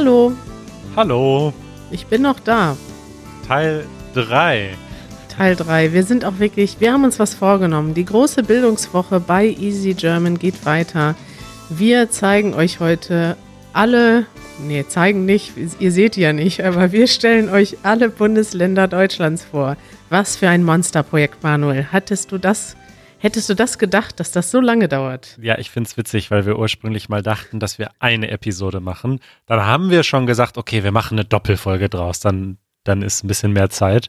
Hallo, Hallo, ich bin noch da. Teil 3. Teil 3. Wir sind auch wirklich, wir haben uns was vorgenommen. Die große Bildungswoche bei Easy German geht weiter. Wir zeigen euch heute alle, nee, zeigen nicht, ihr seht ja nicht, aber wir stellen euch alle Bundesländer Deutschlands vor. Was für ein Monsterprojekt, Manuel. Hattest du das, hättest du das gedacht, dass das so lange dauert? Ja, ich find's witzig, weil wir ursprünglich mal dachten, dass wir eine Episode machen. Dann haben wir schon gesagt, okay, wir machen eine Doppelfolge draus, dann, dann ist ein bisschen mehr Zeit.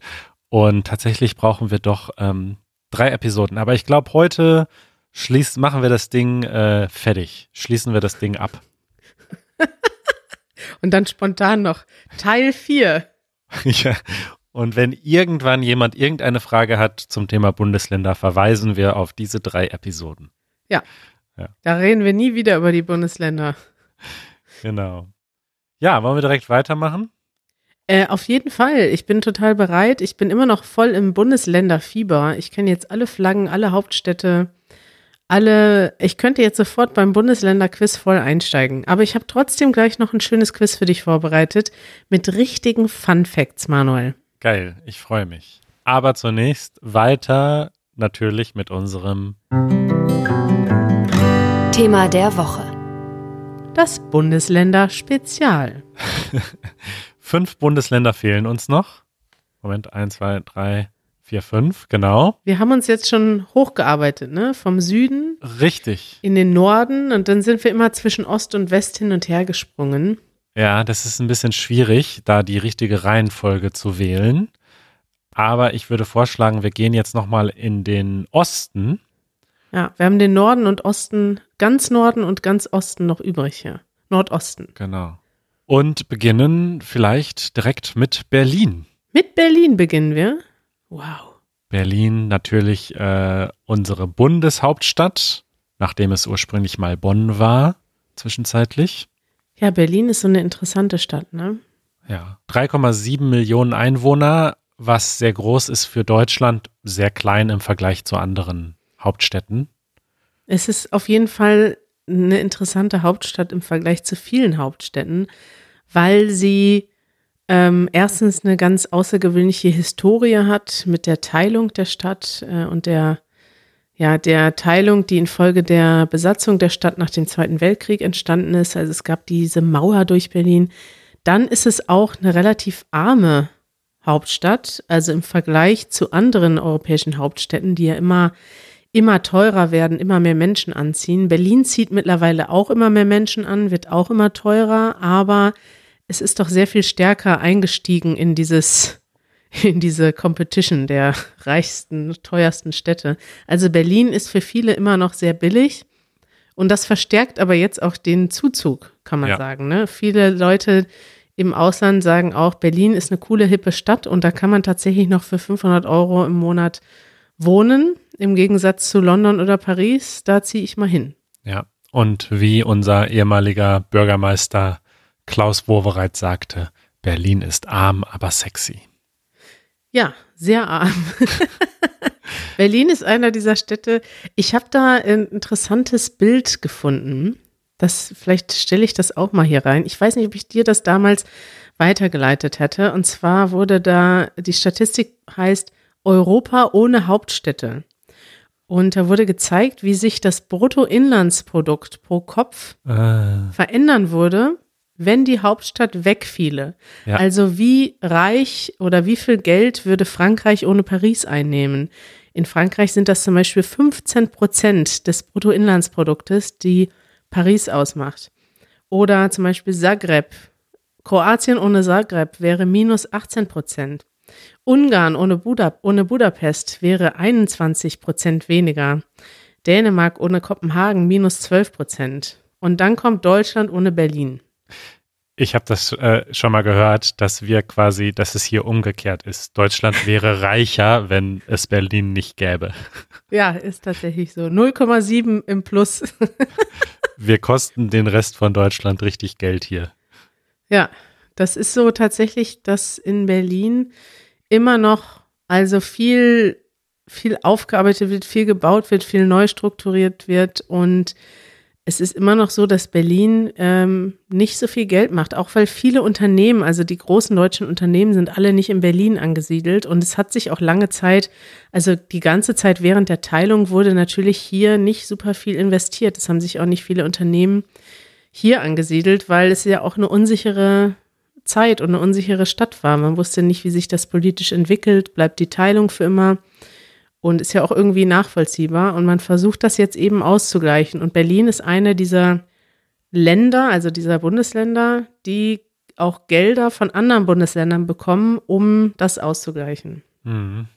Und tatsächlich brauchen wir doch ähm, drei Episoden. Aber ich glaube, heute schließt, machen wir das Ding äh, fertig. Schließen wir das Ding ab. Und dann spontan noch Teil 4. ja. Und wenn irgendwann jemand irgendeine Frage hat zum Thema Bundesländer, verweisen wir auf diese drei Episoden. Da reden wir nie wieder über die Bundesländer. Genau. Ja, wollen wir direkt weitermachen? Äh, auf jeden Fall. Ich bin total bereit. Ich bin immer noch voll im Bundesländerfieber. Ich kenne jetzt alle Flaggen, alle Hauptstädte, alle. Ich könnte jetzt sofort beim Bundesländerquiz voll einsteigen. Aber ich habe trotzdem gleich noch ein schönes Quiz für dich vorbereitet mit richtigen Fun Facts, Manuel. Geil, ich freue mich. Aber zunächst weiter natürlich mit unserem Thema der Woche. Das Bundesländer-Spezial. fünf Bundesländer fehlen uns noch. Moment, eins, zwei, drei, vier, fünf, genau. Wir haben uns jetzt schon hochgearbeitet, ne? Vom Süden Richtig. in den Norden und dann sind wir immer zwischen Ost und West hin und her gesprungen. Ja, das ist ein bisschen schwierig, da die richtige Reihenfolge zu wählen. Aber ich würde vorschlagen, wir gehen jetzt nochmal in den Osten. Ja, wir haben den Norden und Osten, ganz Norden und ganz Osten noch übrig hier. Nordosten. Genau. Und beginnen vielleicht direkt mit Berlin. Mit Berlin beginnen wir. Wow. Berlin natürlich äh, unsere Bundeshauptstadt, nachdem es ursprünglich mal Bonn war, zwischenzeitlich. Ja, Berlin ist so eine interessante Stadt, ne? Ja. 3,7 Millionen Einwohner, was sehr groß ist für Deutschland, sehr klein im Vergleich zu anderen Hauptstädten. Es ist auf jeden Fall eine interessante Hauptstadt im Vergleich zu vielen Hauptstädten, weil sie ähm, erstens eine ganz außergewöhnliche Historie hat mit der Teilung der Stadt äh, und der ja, der Teilung, die infolge der Besatzung der Stadt nach dem Zweiten Weltkrieg entstanden ist. Also es gab diese Mauer durch Berlin. Dann ist es auch eine relativ arme Hauptstadt, also im Vergleich zu anderen europäischen Hauptstädten, die ja immer immer teurer werden, immer mehr Menschen anziehen. Berlin zieht mittlerweile auch immer mehr Menschen an, wird auch immer teurer, aber es ist doch sehr viel stärker eingestiegen in dieses in diese Competition der reichsten, teuersten Städte. Also Berlin ist für viele immer noch sehr billig und das verstärkt aber jetzt auch den Zuzug, kann man Ja. sagen. Ne? Viele Leute im Ausland sagen auch, Berlin ist eine coole, hippe Stadt und da kann man tatsächlich noch für 500 Euro im Monat wohnen. Im Gegensatz zu London oder Paris, da ziehe ich mal hin. Ja. Und wie unser ehemaliger Bürgermeister Klaus Wowereit sagte, Berlin ist arm, aber sexy. Ja, sehr arm. Berlin ist einer dieser Städte. Ich habe da ein interessantes Bild gefunden. Das, vielleicht stelle ich das auch mal hier rein. Ich weiß nicht, ob ich dir das damals weitergeleitet hätte. Und zwar wurde da, die Statistik heißt Europa ohne Hauptstädte. Und da wurde gezeigt, wie sich das Bruttoinlandsprodukt pro Kopf Äh, verändern würde, wenn die Hauptstadt wegfiele. Ja. Also wie reich oder wie viel Geld würde Frankreich ohne Paris einnehmen? In Frankreich sind das zum Beispiel 15 Prozent des Bruttoinlandsproduktes, die Paris ausmacht. Oder zum Beispiel Zagreb. Kroatien ohne Zagreb wäre minus 18 Prozent. Ungarn ohne, Buda ohne Budapest wäre 21 Prozent weniger. Dänemark ohne Kopenhagen minus 12 Prozent. Und dann kommt Deutschland ohne Berlin. Ich habe das äh, schon mal gehört, dass wir quasi, dass es hier umgekehrt ist. Deutschland wäre reicher, wenn es Berlin nicht gäbe. Ja, ist tatsächlich so. 0,7 im Plus. Wir kosten den Rest von Deutschland richtig Geld hier. Ja, das ist so tatsächlich, dass in Berlin immer noch also viel, viel aufgearbeitet wird, viel gebaut wird, viel neu strukturiert wird und es ist immer noch so, dass Berlin ähm, nicht so viel Geld macht, auch weil viele Unternehmen, also die großen deutschen Unternehmen, sind alle nicht in Berlin angesiedelt. Und es hat sich auch lange Zeit, also die ganze Zeit während der Teilung wurde natürlich hier nicht super viel investiert. Es haben sich auch nicht viele Unternehmen hier angesiedelt, weil es ja auch eine unsichere Zeit und eine unsichere Stadt war. Man wusste nicht, wie sich das politisch entwickelt, bleibt die Teilung für immer und ist ja auch irgendwie nachvollziehbar. Und man versucht das jetzt eben auszugleichen. Und Berlin ist eine dieser Länder, also dieser Bundesländer, die auch Gelder von anderen Bundesländern bekommen, um das auszugleichen. Mhm.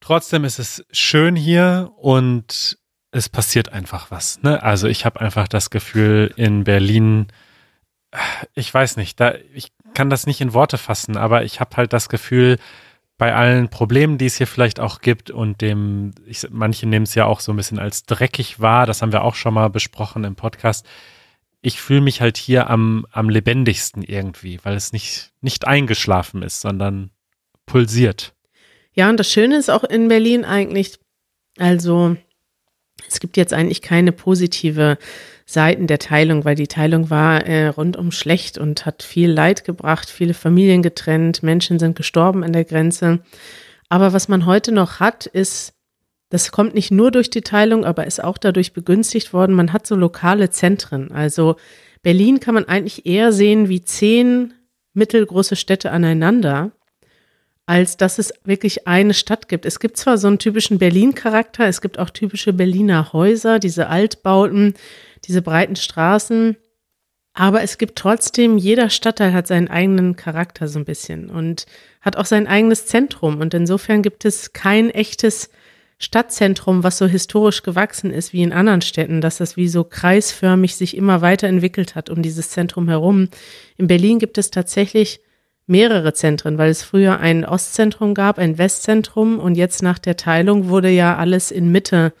Trotzdem ist es schön hier und es passiert einfach was. Ne? Also ich habe einfach das Gefühl, in Berlin, ich weiß nicht, da, ich kann das nicht in Worte fassen, aber ich habe halt das Gefühl, bei allen Problemen, die es hier vielleicht auch gibt und dem, ich, manche nehmen es ja auch so ein bisschen als dreckig wahr, das haben wir auch schon mal besprochen im Podcast. Ich fühle mich halt hier am, am lebendigsten irgendwie, weil es nicht, nicht eingeschlafen ist, sondern pulsiert. Ja, und das Schöne ist auch in Berlin eigentlich, also es gibt jetzt eigentlich keine positive Seiten der Teilung, weil die Teilung war äh, rundum schlecht und hat viel Leid gebracht, viele Familien getrennt, Menschen sind gestorben an der Grenze. Aber was man heute noch hat, ist, das kommt nicht nur durch die Teilung, aber ist auch dadurch begünstigt worden, man hat so lokale Zentren. Also Berlin kann man eigentlich eher sehen wie zehn mittelgroße Städte aneinander als dass es wirklich eine Stadt gibt. Es gibt zwar so einen typischen Berlin-Charakter, es gibt auch typische Berliner Häuser, diese Altbauten, diese breiten Straßen. Aber es gibt trotzdem, jeder Stadtteil hat seinen eigenen Charakter so ein bisschen und hat auch sein eigenes Zentrum. Und insofern gibt es kein echtes Stadtzentrum, was so historisch gewachsen ist wie in anderen Städten, dass das wie so kreisförmig sich immer weiterentwickelt hat um dieses Zentrum herum. In Berlin gibt es tatsächlich mehrere Zentren, weil es früher ein Ostzentrum gab, ein Westzentrum und jetzt nach der Teilung wurde ja alles in Mitte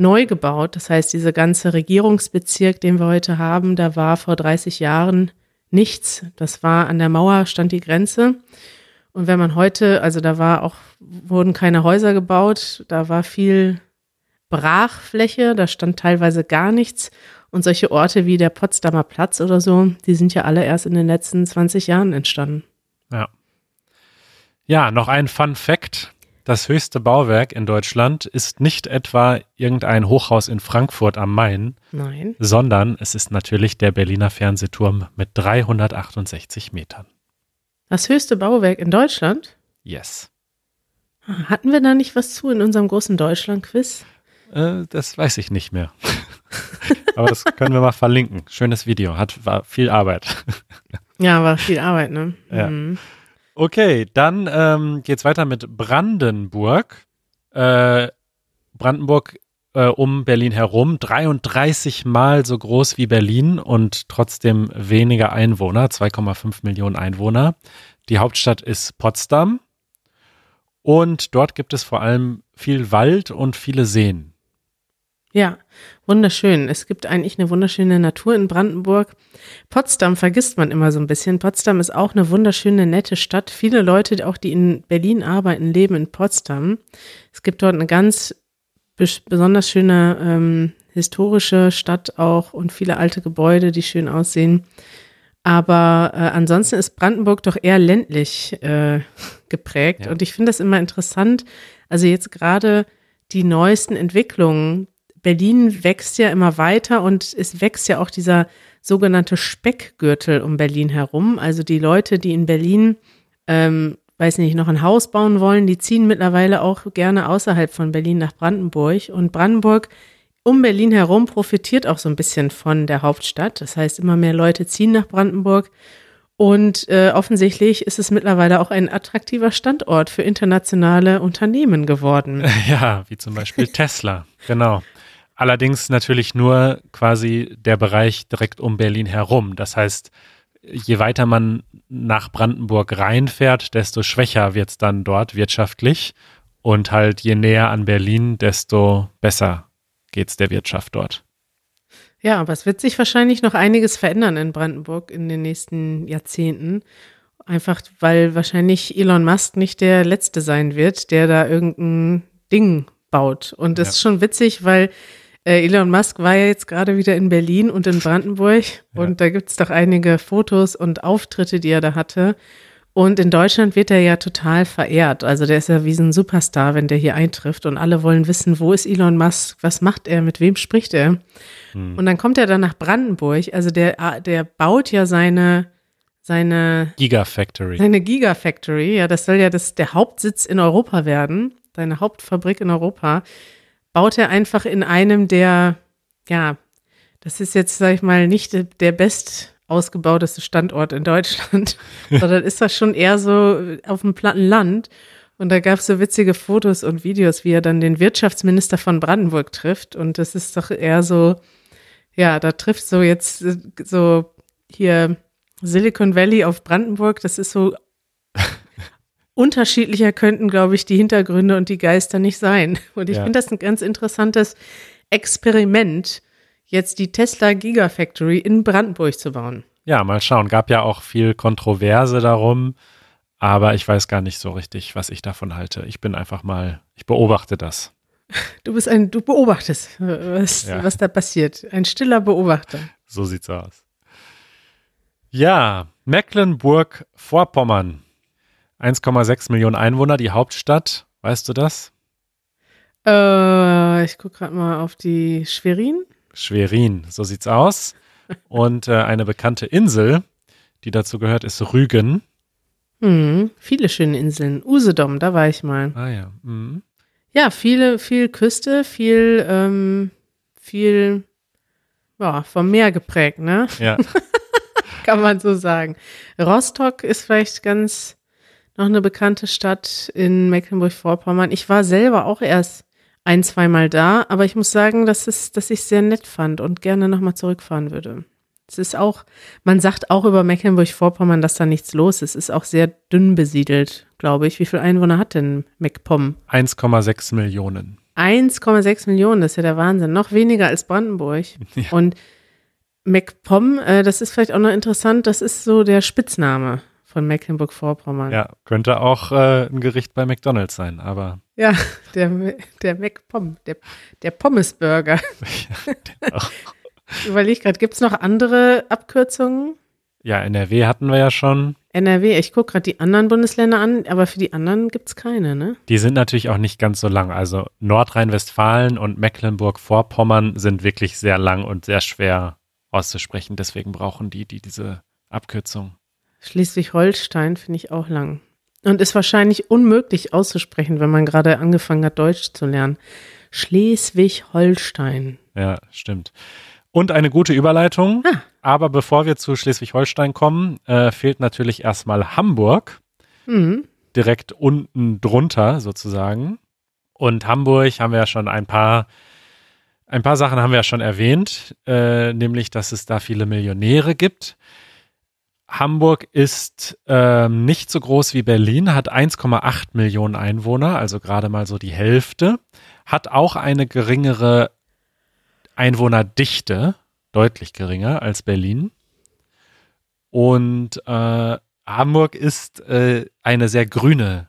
neu gebaut. Das heißt, dieser ganze Regierungsbezirk, den wir heute haben, da war vor 30 Jahren nichts. Das war an der Mauer stand die Grenze. Und wenn man heute, also da war auch, wurden keine Häuser gebaut, da war viel Brachfläche, da stand teilweise gar nichts. Und solche Orte wie der Potsdamer Platz oder so, die sind ja alle erst in den letzten 20 Jahren entstanden. Ja. Ja, noch ein Fun Fact. Das höchste Bauwerk in Deutschland ist nicht etwa irgendein Hochhaus in Frankfurt am Main, Nein. sondern es ist natürlich der Berliner Fernsehturm mit 368 Metern. Das höchste Bauwerk in Deutschland? Yes. Hatten wir da nicht was zu in unserem großen Deutschland-Quiz? Äh, das weiß ich nicht mehr. Aber das können wir mal verlinken. Schönes Video, hat war viel Arbeit. Ja, war viel Arbeit, ne? Ja. Mhm. Okay, dann ähm, geht's weiter mit Brandenburg. Äh, Brandenburg äh, um Berlin herum, 33 Mal so groß wie Berlin und trotzdem weniger Einwohner, 2,5 Millionen Einwohner. Die Hauptstadt ist Potsdam und dort gibt es vor allem viel Wald und viele Seen. Ja, wunderschön. Es gibt eigentlich eine wunderschöne Natur in Brandenburg. Potsdam vergisst man immer so ein bisschen. Potsdam ist auch eine wunderschöne, nette Stadt. Viele Leute, auch die in Berlin arbeiten, leben in Potsdam. Es gibt dort eine ganz besonders schöne ähm, historische Stadt auch und viele alte Gebäude, die schön aussehen. Aber äh, ansonsten ist Brandenburg doch eher ländlich äh, geprägt. Ja. Und ich finde das immer interessant. Also jetzt gerade die neuesten Entwicklungen, Berlin wächst ja immer weiter und es wächst ja auch dieser sogenannte Speckgürtel um Berlin herum. Also die Leute, die in Berlin, ähm, weiß nicht, noch ein Haus bauen wollen, die ziehen mittlerweile auch gerne außerhalb von Berlin nach Brandenburg. Und Brandenburg um Berlin herum profitiert auch so ein bisschen von der Hauptstadt. Das heißt, immer mehr Leute ziehen nach Brandenburg. Und äh, offensichtlich ist es mittlerweile auch ein attraktiver Standort für internationale Unternehmen geworden. Ja, wie zum Beispiel Tesla. Genau. Allerdings natürlich nur quasi der Bereich direkt um Berlin herum. Das heißt, je weiter man nach Brandenburg reinfährt, desto schwächer wird es dann dort wirtschaftlich. Und halt je näher an Berlin, desto besser geht es der Wirtschaft dort. Ja, aber es wird sich wahrscheinlich noch einiges verändern in Brandenburg in den nächsten Jahrzehnten. Einfach weil wahrscheinlich Elon Musk nicht der Letzte sein wird, der da irgendein Ding baut. Und das ja. ist schon witzig, weil Äh, Elon Musk war ja jetzt gerade wieder in Berlin und in Brandenburg Ja. und da gibt's doch einige Fotos und Auftritte, die er da hatte. Und in Deutschland wird er ja total verehrt. Also der ist ja wie so ein Superstar, wenn der hier eintrifft und alle wollen wissen, wo ist Elon Musk, was macht er, mit wem spricht er. Hm. Und dann kommt er dann nach Brandenburg. Also der, der baut ja seine, seine Gigafactory. seine Gigafactory, ja, das soll ja das, der Hauptsitz in Europa werden, seine Hauptfabrik in Europa, baut er einfach in einem der, ja, das ist jetzt, sag ich mal, nicht der- best ausgebauteste Standort in Deutschland, sondern ist das schon eher so auf dem platten Land. Und da gab es so witzige Fotos und Videos, wie er dann den Wirtschaftsminister von Brandenburg trifft. Und das ist doch eher so, ja, da trifft so jetzt äh, so hier Silicon Valley auf Brandenburg. Das ist so unterschiedlicher könnten, glaube ich, die Hintergründe und die Geister nicht sein. Und ich Ja. finde das ein ganz interessantes Experiment, jetzt die Tesla Gigafactory in Brandenburg zu bauen. Ja, mal schauen. Gab ja auch viel Kontroverse darum, aber ich weiß gar nicht so richtig, was ich davon halte. Ich bin einfach mal, ich beobachte das. Du bist ein, du beobachtest, was, Ja. was da passiert. Ein stiller Beobachter. So sieht's aus. Ja, Mecklenburg-Vorpommern. 1,6 Millionen Einwohner, die Hauptstadt. Weißt du das? Äh, ich gucke gerade mal auf die Schwerin. Schwerin, so sieht's aus. Und äh, eine bekannte Insel, die dazu gehört, ist Rügen. Hm, viele schöne Inseln. Usedom, da war ich mal. Ah ja. Mhm. Ja, viele, viel Küste, viel, ähm, viel, ja, vom Meer geprägt, ne? Ja, Kann man so sagen. Rostock ist vielleicht ganz noch eine bekannte Stadt in Mecklenburg-Vorpommern. Ich war selber auch erst ein, zweimal da, aber ich muss sagen, dass, es, dass ich es sehr nett fand und gerne nochmal zurückfahren würde. Es ist auch, man sagt auch über Mecklenburg-Vorpommern, dass da nichts los ist. Es ist auch sehr dünn besiedelt, glaube ich. Wie viele Einwohner hat denn MacPom? 1,6 Millionen. 1,6 Millionen, das ist ja der Wahnsinn. Noch weniger als Brandenburg. Ja. Und MacPom, äh, das ist vielleicht auch noch interessant, das ist so der Spitzname von Mecklenburg-Vorpommern. Ja, könnte auch äh, ein Gericht bei McDonalds sein, aber Ja, der, der MacPom, der, der Pommesburger. auch- Ich überlege gerade, gibt es noch andere Abkürzungen? ja, NRW hatten wir ja schon. NRW, ich gucke gerade die anderen Bundesländer an, aber für die anderen gibt es keine, ne? Die sind natürlich auch nicht ganz so lang. Also Nordrhein-Westfalen und Mecklenburg-Vorpommern sind wirklich sehr lang und sehr schwer auszusprechen. Deswegen brauchen die, die diese Abkürzung. Schleswig-Holstein finde ich auch lang. Und ist wahrscheinlich unmöglich auszusprechen, wenn man gerade angefangen hat, Deutsch zu lernen. Schleswig-Holstein. Ja, stimmt. Und eine gute Überleitung. Ah. Aber bevor wir zu Schleswig-Holstein kommen, äh, fehlt natürlich erstmal Hamburg. Mhm. direkt unten drunter sozusagen. Und Hamburg haben wir ja schon ein paar, ein paar Sachen haben wir ja schon erwähnt, äh, nämlich, dass es da viele Millionäre gibt. Hamburg ist ähm, nicht so groß wie Berlin, hat 1,8 Millionen Einwohner, also gerade mal so die Hälfte, hat auch eine geringere Einwohnerdichte, deutlich geringer als Berlin. Und äh, Hamburg ist äh, eine sehr grüne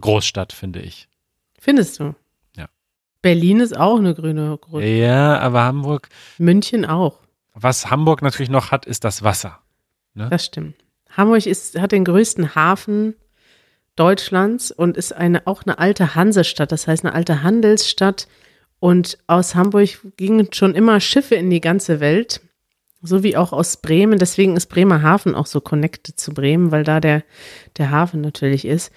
Großstadt, finde ich. Findest du? Ja. Berlin ist auch eine grüne Großstadt. Ja, aber Hamburg, München auch. was Hamburg natürlich noch hat, ist das Wasser. Das stimmt. Hamburg ist, hat den größten Hafen Deutschlands und ist eine, auch eine alte Hansestadt, das heißt eine alte Handelsstadt. Und aus Hamburg gingen schon immer Schiffe in die ganze Welt, so wie auch aus Bremen. Deswegen ist Bremerhaven auch so connected zu Bremen, weil da der, der Hafen natürlich ist.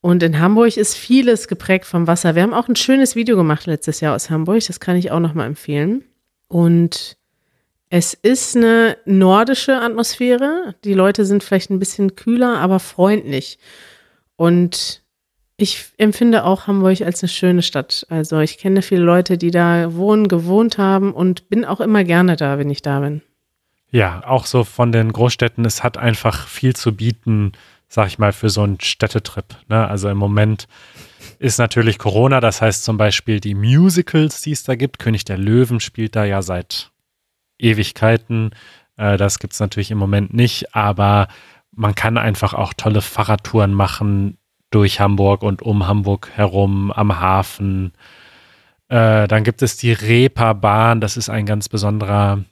Und in Hamburg ist vieles geprägt vom Wasser. Wir haben auch ein schönes Video gemacht letztes Jahr aus Hamburg, das kann ich auch nochmal empfehlen. Und es ist eine nordische Atmosphäre. Die Leute sind vielleicht ein bisschen kühler, aber freundlich. Und ich empfinde auch Hamburg als eine schöne Stadt. Also ich kenne viele Leute, die da wohnen, gewohnt haben und bin auch immer gerne da, wenn ich da bin. Ja, auch so von den Großstädten, es hat einfach viel zu bieten, sag ich mal, für so einen Städtetrip. Ne? Also im Moment ist natürlich Corona, das heißt zum Beispiel die Musicals, die es da gibt. König der Löwen spielt da ja seit Ewigkeiten. Äh, das gibt's natürlich im Moment nicht, aber man kann einfach auch tolle Fahrradtouren machen durch Hamburg und um Hamburg herum am Hafen. Äh, dann gibt es die Reeperbahn, das ist ein ganz besonderer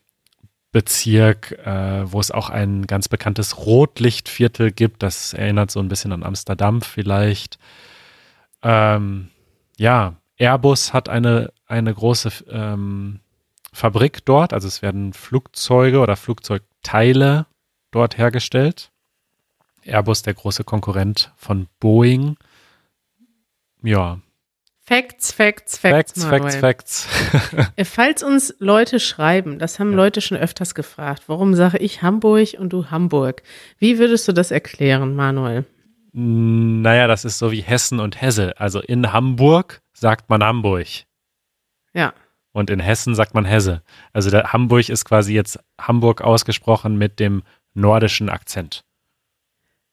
Bezirk, äh, wo es auch ein ganz bekanntes Rotlichtviertel gibt. Das erinnert so ein bisschen an Amsterdam vielleicht. Ähm, ja, Airbus hat eine, eine große ähm, Fabrik dort, also es werden Flugzeuge oder Flugzeugteile dort hergestellt. Airbus, der große Konkurrent von Boeing. Ja. Facts, Facts, Facts. Facts, Facts, Facts. Äh, falls uns Leute schreiben, das haben ja. Leute schon öfters gefragt, warum sage ich Hamburg und du Hamburg? Wie würdest du das erklären, Manuel? Naja, das ist so wie Hessen und Hesse. Also in Hamburg sagt man Hamburg. Ja. Und in Hessen sagt man Hesse. Also der Hamburg ist quasi jetzt Hamburg ausgesprochen mit dem nordischen Akzent.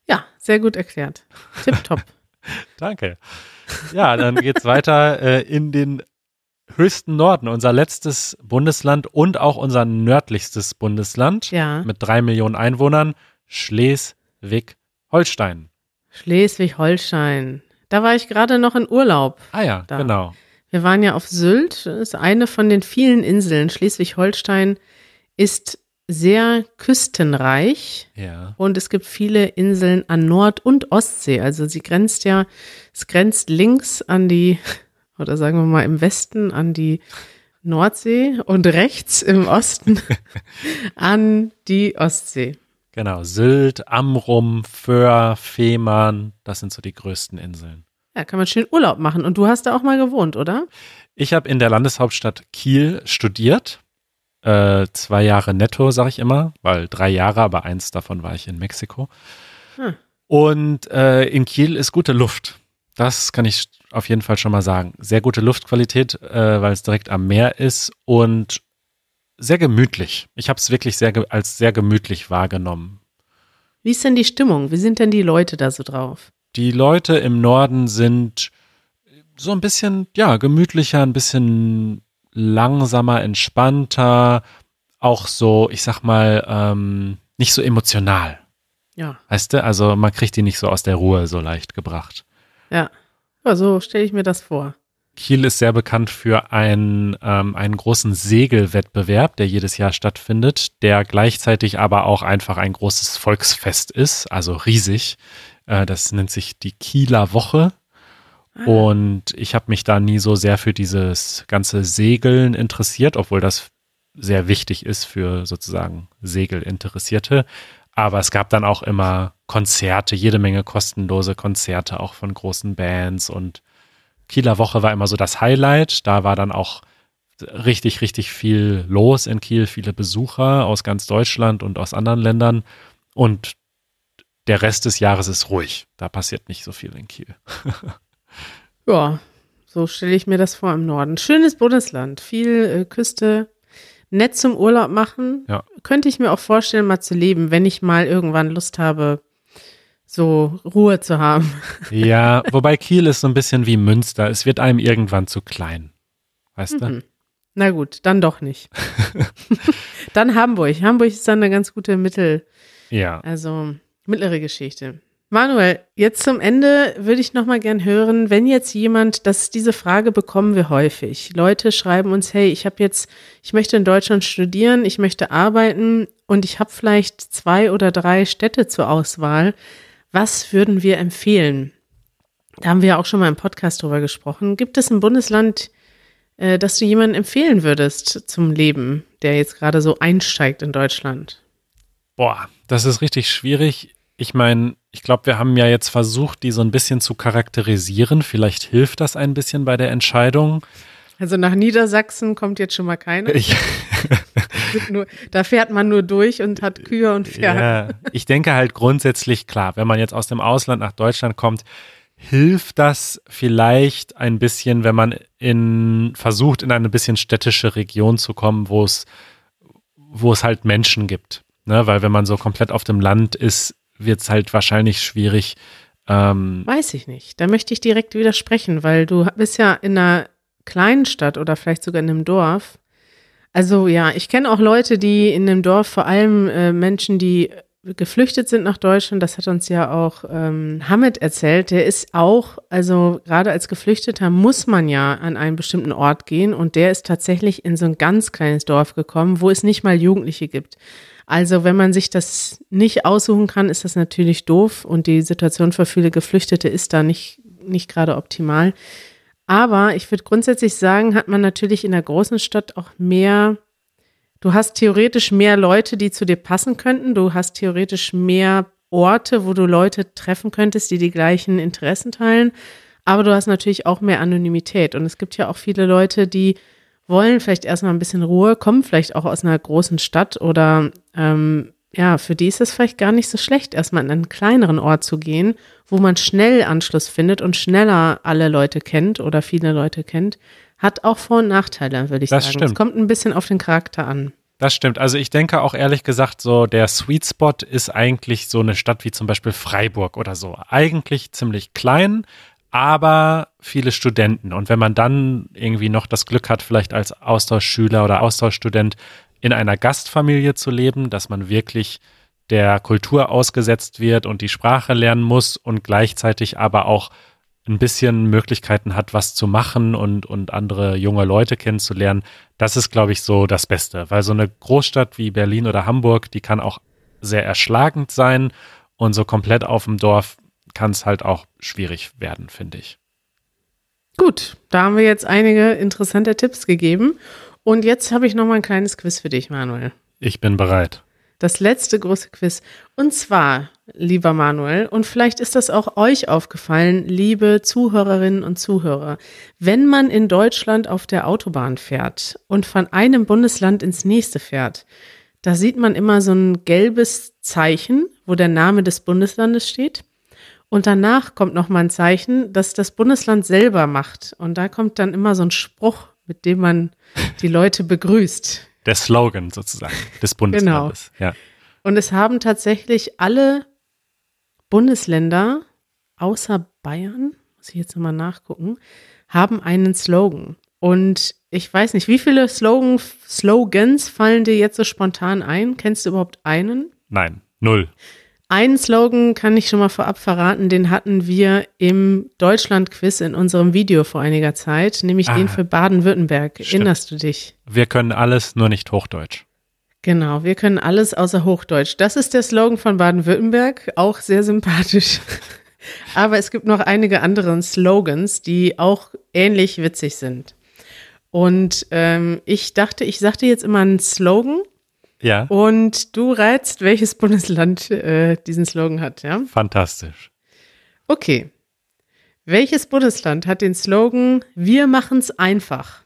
Ja, sehr gut erklärt. Tipptopp. Danke. Ja, dann geht's weiter äh, in den höchsten Norden, unser letztes Bundesland und auch unser nördlichstes Bundesland ja. mit drei Millionen Einwohnern, Schleswig-Holstein. Schleswig-Holstein. Da war ich gerade noch in Urlaub. Ah ja, da. genau. Wir waren ja auf Sylt, das ist eine von den vielen Inseln. Schleswig-Holstein ist sehr küstenreich ja. und es gibt viele Inseln an Nord- und Ostsee. Also sie grenzt ja, es grenzt links an die, oder sagen wir mal im Westen an die Nordsee und rechts im Osten an die Ostsee. Genau, Sylt, Amrum, Föhr, Fehmarn, das sind so die größten Inseln. Ja, kann man schön Urlaub machen. Und du hast da auch mal gewohnt, oder? Ich habe in der Landeshauptstadt Kiel studiert. Äh, zwei Jahre netto, sage ich immer, weil drei Jahre, aber eins davon war ich in Mexiko. Hm. Und äh, in Kiel ist gute Luft. Das kann ich auf jeden Fall schon mal sagen. Sehr gute Luftqualität, äh, weil es direkt am Meer ist und sehr gemütlich. Ich habe es wirklich sehr als sehr gemütlich wahrgenommen. Wie ist denn die Stimmung? Wie sind denn die Leute da so drauf? Die Leute im Norden sind so ein bisschen, ja, gemütlicher, ein bisschen langsamer, entspannter, auch so, ich sag mal, ähm, nicht so emotional. Ja. Weißt du, also man kriegt die nicht so aus der Ruhe so leicht gebracht. Ja. Ja, so stelle ich mir das vor. Kiel ist sehr bekannt für ein, ähm, einen großen Segelwettbewerb, der jedes Jahr stattfindet, der gleichzeitig aber auch einfach ein großes Volksfest ist, also riesig. Äh, das nennt sich die Kieler Woche. Ah. Und ich habe mich da nie so sehr für dieses ganze Segeln interessiert, obwohl das sehr wichtig ist für sozusagen Segelinteressierte. Aber es gab dann auch immer Konzerte, jede Menge kostenlose Konzerte, auch von großen Bands und Kieler Woche war immer so das Highlight. Da war dann auch richtig, richtig viel los in Kiel, viele Besucher aus ganz Deutschland und aus anderen Ländern. Und der Rest des Jahres ist ruhig. Da passiert nicht so viel in Kiel. ja, so stelle ich mir das vor im Norden. Schönes Bundesland, viel äh, Küste, nett zum Urlaub machen. Ja. Könnte ich mir auch vorstellen, mal zu leben, wenn ich mal irgendwann Lust habe, so Ruhe zu haben. Ja, wobei Kiel ist so ein bisschen wie Münster. Es wird einem irgendwann zu klein. Weißt mhm. du? Na gut, dann doch nicht. dann Hamburg. Hamburg ist dann eine ganz gute Mittel. Ja. Also mittlere Geschichte. Manuel, jetzt zum Ende würde ich noch mal gern hören, wenn jetzt jemand, das diese Frage bekommen wir häufig. Leute schreiben uns, hey, ich habe jetzt, ich möchte in Deutschland studieren, ich möchte arbeiten und ich habe vielleicht zwei oder drei Städte zur Auswahl was würden wir empfehlen? Da haben wir ja auch schon mal im Podcast drüber gesprochen. Gibt es ein Bundesland, äh, das du jemandem empfehlen würdest zum Leben, der jetzt gerade so einsteigt in Deutschland? Boah, das ist richtig schwierig. Ich meine, ich glaube, wir haben ja jetzt versucht, die so ein bisschen zu charakterisieren. Vielleicht hilft das ein bisschen bei der Entscheidung. Also nach Niedersachsen kommt jetzt schon mal keiner. Nur, da fährt man nur durch und hat Kühe und Pferde. Ja, ich denke halt grundsätzlich klar, wenn man jetzt aus dem Ausland nach Deutschland kommt, hilft das vielleicht ein bisschen, wenn man in, versucht, in eine bisschen städtische Region zu kommen, wo es, wo es halt Menschen gibt. Ne? Weil wenn man so komplett auf dem Land ist, wird es halt wahrscheinlich schwierig. Ähm, Weiß ich nicht. Da möchte ich direkt widersprechen, weil du bist ja in einer kleinen Stadt oder vielleicht sogar in einem Dorf also ja, ich kenne auch Leute, die in dem Dorf, vor allem äh, Menschen, die geflüchtet sind nach Deutschland, das hat uns ja auch ähm, Hamid erzählt, der ist auch, also gerade als Geflüchteter muss man ja an einen bestimmten Ort gehen und der ist tatsächlich in so ein ganz kleines Dorf gekommen, wo es nicht mal Jugendliche gibt. Also wenn man sich das nicht aussuchen kann, ist das natürlich doof und die Situation für viele Geflüchtete ist da nicht, nicht gerade optimal. Aber ich würde grundsätzlich sagen, hat man natürlich in der großen Stadt auch mehr Du hast theoretisch mehr Leute, die zu dir passen könnten. Du hast theoretisch mehr Orte, wo du Leute treffen könntest, die die gleichen Interessen teilen. Aber du hast natürlich auch mehr Anonymität. Und es gibt ja auch viele Leute, die wollen vielleicht erstmal ein bisschen Ruhe, kommen vielleicht auch aus einer großen Stadt oder ähm, ja, für die ist es vielleicht gar nicht so schlecht, erstmal in einen kleineren Ort zu gehen, wo man schnell Anschluss findet und schneller alle Leute kennt oder viele Leute kennt, hat auch Vor- und Nachteile, würde ich das sagen. Stimmt. Es kommt ein bisschen auf den Charakter an. Das stimmt. Also ich denke auch ehrlich gesagt, so der Sweet Spot ist eigentlich so eine Stadt wie zum Beispiel Freiburg oder so. Eigentlich ziemlich klein, aber viele Studenten. Und wenn man dann irgendwie noch das Glück hat, vielleicht als Austauschschüler oder Austauschstudent in einer Gastfamilie zu leben, dass man wirklich der Kultur ausgesetzt wird und die Sprache lernen muss und gleichzeitig aber auch ein bisschen Möglichkeiten hat, was zu machen und, und andere junge Leute kennenzulernen, das ist, glaube ich, so das Beste. Weil so eine Großstadt wie Berlin oder Hamburg, die kann auch sehr erschlagend sein und so komplett auf dem Dorf kann es halt auch schwierig werden, finde ich. Gut, da haben wir jetzt einige interessante Tipps gegeben. Und jetzt habe ich noch mal ein kleines Quiz für dich, Manuel. Ich bin bereit. Das letzte große Quiz. Und zwar, lieber Manuel, und vielleicht ist das auch euch aufgefallen, liebe Zuhörerinnen und Zuhörer, wenn man in Deutschland auf der Autobahn fährt und von einem Bundesland ins nächste fährt, da sieht man immer so ein gelbes Zeichen, wo der Name des Bundeslandes steht. Und danach kommt noch mal ein Zeichen, das das Bundesland selber macht. Und da kommt dann immer so ein Spruch, mit dem man die Leute begrüßt. Der Slogan sozusagen des Bundeslandes. Genau. Ja. Und es haben tatsächlich alle Bundesländer außer Bayern, muss ich jetzt nochmal nachgucken, haben einen Slogan. Und ich weiß nicht, wie viele Slogan, Slogans fallen dir jetzt so spontan ein? Kennst du überhaupt einen? Nein, null. Einen Slogan kann ich schon mal vorab verraten, den hatten wir im Deutschland-Quiz in unserem Video vor einiger Zeit, nämlich ah, den für Baden-Württemberg. Erinnerst du dich? Wir können alles, nur nicht Hochdeutsch. Genau, wir können alles außer Hochdeutsch. Das ist der Slogan von Baden-Württemberg, auch sehr sympathisch. Aber es gibt noch einige andere Slogans, die auch ähnlich witzig sind. Und ähm, ich dachte, ich sagte jetzt immer einen Slogan ja. Und du reizt, welches Bundesland äh, diesen Slogan hat, ja? Fantastisch. Okay. Welches Bundesland hat den Slogan Wir machen's einfach?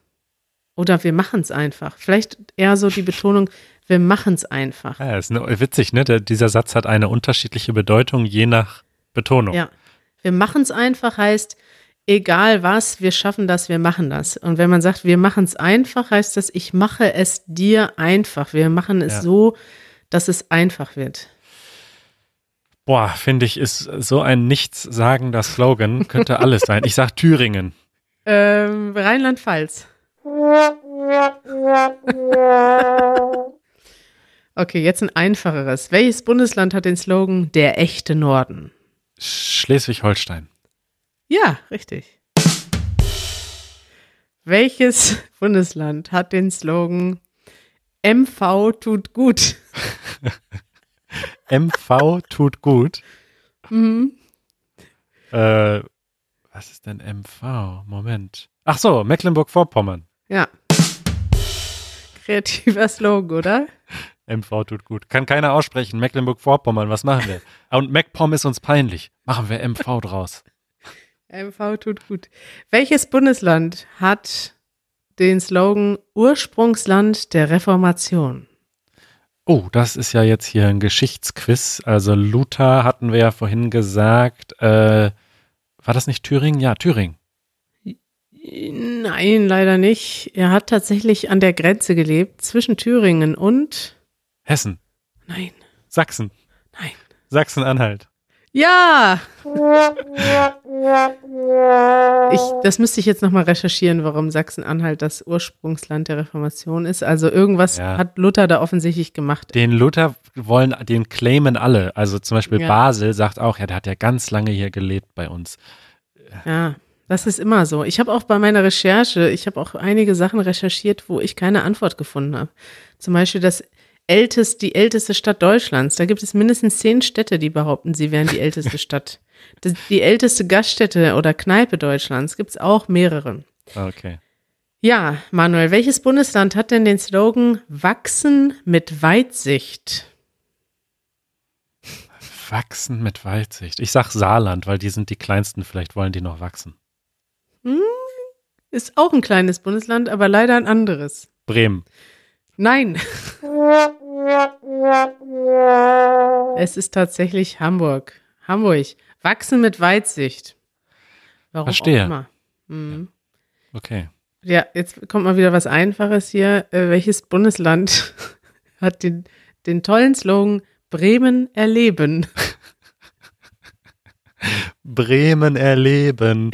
Oder wir machen's einfach. Vielleicht eher so die Betonung, wir machen's einfach. Ja, ist witzig, ne? Der, dieser Satz hat eine unterschiedliche Bedeutung je nach Betonung. Ja. Wir machen's einfach heißt, egal was, wir schaffen das, wir machen das. Und wenn man sagt, wir machen es einfach, heißt das, ich mache es dir einfach. Wir machen es ja. so, dass es einfach wird. Boah, finde ich, ist so ein nichtssagender Slogan, könnte alles sein. Ich sag Thüringen. Ähm, Rheinland-Pfalz. okay, jetzt ein einfacheres. Welches Bundesland hat den Slogan Der echte Norden? Schleswig-Holstein. Ja, richtig. Welches Bundesland hat den Slogan MV tut gut? MV tut gut? Mhm. Äh, was ist denn MV? Moment. Ach so, Mecklenburg-Vorpommern. Ja. Kreativer Slogan, oder? MV tut gut. Kann keiner aussprechen. Mecklenburg-Vorpommern, was machen wir? Und MacPom ist uns peinlich. Machen wir MV draus. MV tut gut. Welches Bundesland hat den Slogan Ursprungsland der Reformation? Oh, das ist ja jetzt hier ein Geschichtsquiz. Also Luther hatten wir ja vorhin gesagt. Äh, war das nicht Thüringen? Ja, Thüringen. Nein, leider nicht. Er hat tatsächlich an der Grenze gelebt zwischen Thüringen und Hessen. Nein. Sachsen. Nein. Sachsen-Anhalt. Ja! Ich, das müsste ich jetzt nochmal recherchieren, warum Sachsen-Anhalt das Ursprungsland der Reformation ist. Also irgendwas Ja. hat Luther da offensichtlich gemacht. Den Luther wollen, den claimen alle. Also zum Beispiel Ja. Basel sagt auch, ja, der hat ja ganz lange hier gelebt bei uns. Ja, das ist immer so. Ich habe auch bei meiner Recherche, ich habe auch einige Sachen recherchiert, wo ich keine Antwort gefunden habe. Zum Beispiel das ältest, die älteste Stadt Deutschlands. Da gibt es mindestens zehn Städte, die behaupten, sie wären die älteste Stadt. Das, die älteste Gaststätte oder Kneipe Deutschlands gibt es auch mehrere. Okay. Ja, Manuel, welches Bundesland hat denn den Slogan Wachsen mit Weitsicht? Wachsen mit Weitsicht. Ich sag Saarland, weil die sind die kleinsten. Vielleicht wollen die noch wachsen. Ist auch ein kleines Bundesland, aber leider ein anderes. Bremen. Nein. Es ist tatsächlich Hamburg. Hamburg. Wachsen mit Weitsicht. Warum Verstehe. auch immer. Mhm. Okay. Ja, jetzt kommt mal wieder was Einfaches hier. Äh, welches Bundesland hat den, den tollen Slogan Bremen erleben? Bremen erleben.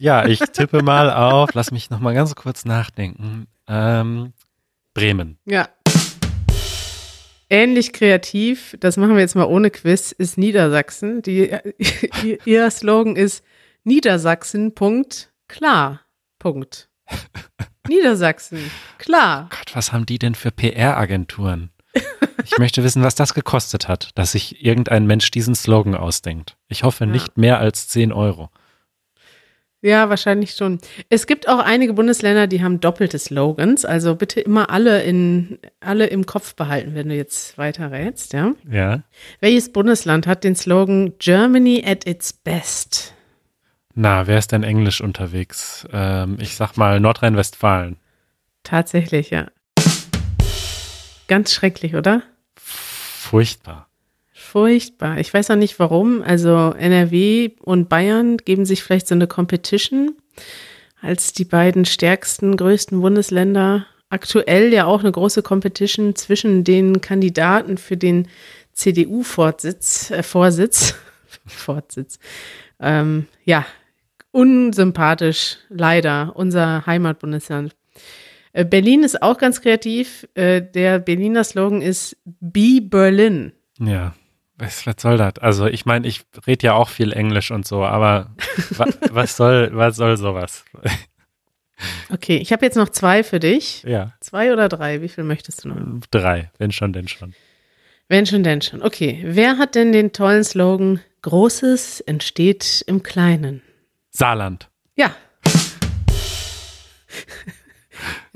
ja, ich tippe mal auf. Lass mich noch mal ganz kurz nachdenken. Ähm, Bremen. Ja. Ähnlich kreativ, das machen wir jetzt mal ohne Quiz, ist Niedersachsen. Die, ihr- Slogan ist Niedersachsen, Punkt, klar, Punkt. Niedersachsen, klar. Gott, was haben die denn für PR-Agenturen? Ich möchte wissen, was das gekostet hat, dass sich irgendein Mensch diesen Slogan ausdenkt. Ich hoffe Ja. nicht mehr als 10 Euro. Ja, wahrscheinlich schon. Es gibt auch einige Bundesländer, die haben doppelte Slogans. Also bitte immer alle in alle im Kopf behalten, wenn du jetzt weiter rätst, ja. Ja. Welches Bundesland hat den Slogan Germany at its best? Na, wer ist denn englisch unterwegs? Ähm, ich sag mal Nordrhein-Westfalen. Tatsächlich, ja. Ganz schrecklich, oder? Furchtbar. Furchtbar. Ich weiß auch nicht warum. Also NRW und Bayern geben sich vielleicht so eine Competition als die beiden stärksten, größten Bundesländer. Aktuell ja auch eine große Competition zwischen den Kandidaten für den CDU-Vorsitz, äh, Vorsitz, Vorsitz. Ähm, ja, unsympathisch, leider, unser Heimatbundesland. Äh, Berlin ist auch ganz kreativ. Äh, Der Berliner Slogan ist Be Berlin. Ja. Was, was soll das? Also ich meine, ich rede ja auch viel Englisch und so, aber wa, was soll, was soll sowas? Okay, ich habe jetzt noch zwei für dich. Ja, Zwei oder drei? Wie viel möchtest du noch? drei, wenn schon, denn schon. Wenn schon, denn schon. Okay, wer hat denn den tollen Slogan Großes entsteht im Kleinen? Saarland. Ja.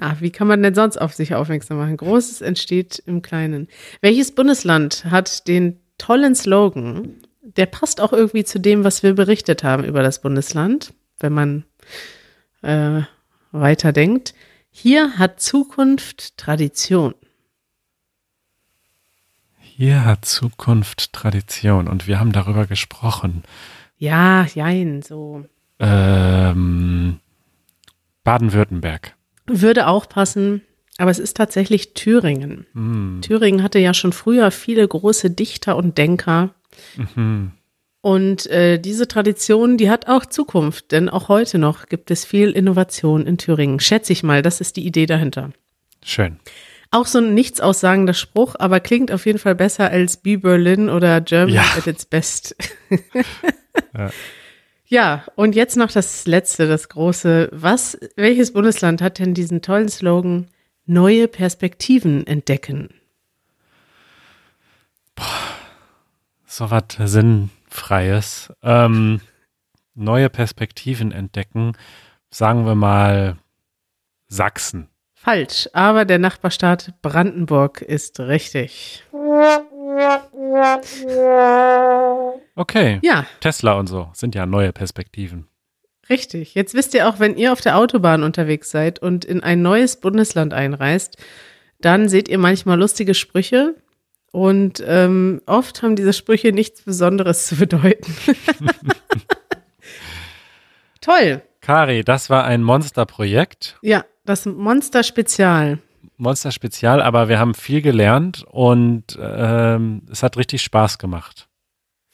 Ja, wie kann man denn sonst auf sich aufmerksam machen? Großes entsteht im Kleinen. Welches Bundesland hat den tollen Slogan? Der passt auch irgendwie zu dem, was wir berichtet haben über das Bundesland, wenn man äh, weiterdenkt. Hier hat Zukunft Tradition. Hier hat Zukunft Tradition und wir haben darüber gesprochen. Ja, jein, so. Ähm, Baden-Württemberg. Würde auch passen, aber es ist tatsächlich Thüringen. Hm. Thüringen hatte ja schon früher viele große Dichter und Denker. Mhm. Und äh, diese Tradition, die hat auch Zukunft, denn auch heute noch gibt es viel Innovation in Thüringen. Schätze ich mal, das ist die Idee dahinter. Schön. Auch so ein nichts aussagender Spruch, aber klingt auf jeden Fall besser als Be Berlin oder Germany Ja. at its best. Ja. ja, und jetzt noch das letzte, das große. Was, welches Bundesland hat denn diesen tollen Slogan Neue Perspektiven entdecken? So was Sinnfreies. Ähm, neue Perspektiven entdecken. Sagen wir mal Sachsen. Falsch, aber der Nachbarstaat Brandenburg ist richtig. Okay. Ja, Tesla und so sind ja neue Perspektiven. Richtig. Jetzt wisst ihr auch, wenn ihr auf der Autobahn unterwegs seid und in ein neues Bundesland einreist, dann seht ihr manchmal lustige Sprüche. Und ähm, oft haben diese Sprüche nichts Besonderes zu bedeuten. Toll. Kari, das war ein Monsterprojekt. Ja, das Monster-Spezial. Monster-Spezial, aber wir haben viel gelernt und ähm, es hat richtig Spaß gemacht.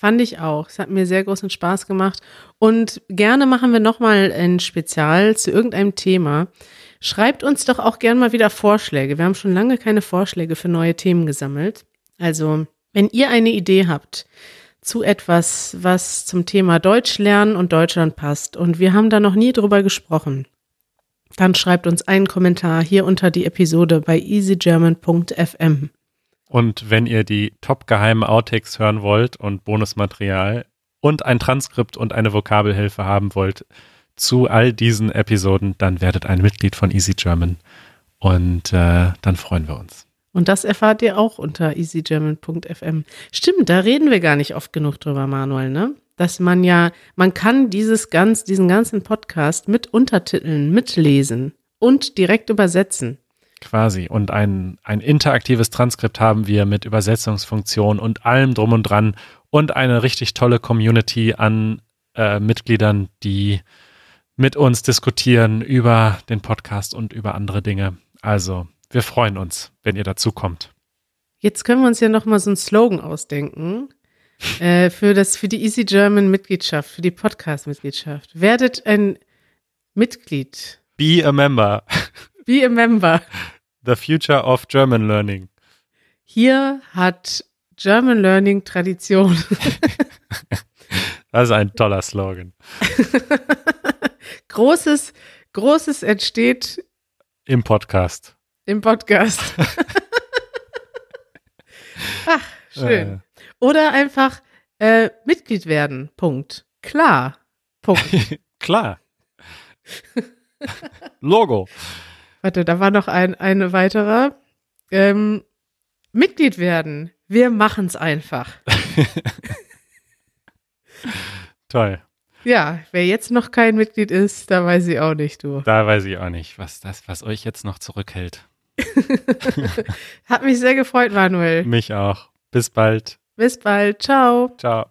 Fand ich auch. Es hat mir sehr großen Spaß gemacht. Und gerne machen wir nochmal ein Spezial zu irgendeinem Thema. Schreibt uns doch auch gerne mal wieder Vorschläge. Wir haben schon lange keine Vorschläge für neue Themen gesammelt. Also, wenn ihr eine Idee habt zu etwas, was zum Thema Deutsch lernen und Deutschland passt und wir haben da noch nie drüber gesprochen, dann schreibt uns einen Kommentar hier unter die Episode bei easygerman.fm. Und wenn ihr die top geheimen Outtakes hören wollt und Bonusmaterial und ein Transkript und eine Vokabelhilfe haben wollt zu all diesen Episoden, dann werdet ein Mitglied von Easy German und äh, dann freuen wir uns. Und das erfahrt ihr auch unter easygerman.fm. Stimmt, da reden wir gar nicht oft genug drüber, Manuel, ne? Dass man ja, man kann dieses ganz, diesen ganzen Podcast mit Untertiteln mitlesen und direkt übersetzen. Quasi. Und ein, ein interaktives Transkript haben wir mit Übersetzungsfunktion und allem drum und dran und eine richtig tolle Community an äh, Mitgliedern, die mit uns diskutieren über den Podcast und über andere Dinge. Also, wir freuen uns, wenn ihr dazu kommt. Jetzt können wir uns ja noch mal so einen Slogan ausdenken äh, für das für die Easy German Mitgliedschaft, für die Podcast Mitgliedschaft. Werdet ein Mitglied. Be a member. Be a member. The future of German learning. Hier hat German Learning Tradition. das ist ein toller Slogan. Großes, Großes entsteht im Podcast. Im Podcast. Ach, schön. Äh. Oder einfach äh, Mitglied werden. Punkt. Klar. Punkt. Klar. Logo. Warte, da war noch ein eine weiterer. Ähm, Mitglied werden. Wir machen es einfach. Toll. Ja, wer jetzt noch kein Mitglied ist, da weiß ich auch nicht, du. Da weiß ich auch nicht, was das, was euch jetzt noch zurückhält. Hat mich sehr gefreut, Manuel. Mich auch. Bis bald. Bis bald. Ciao. Ciao.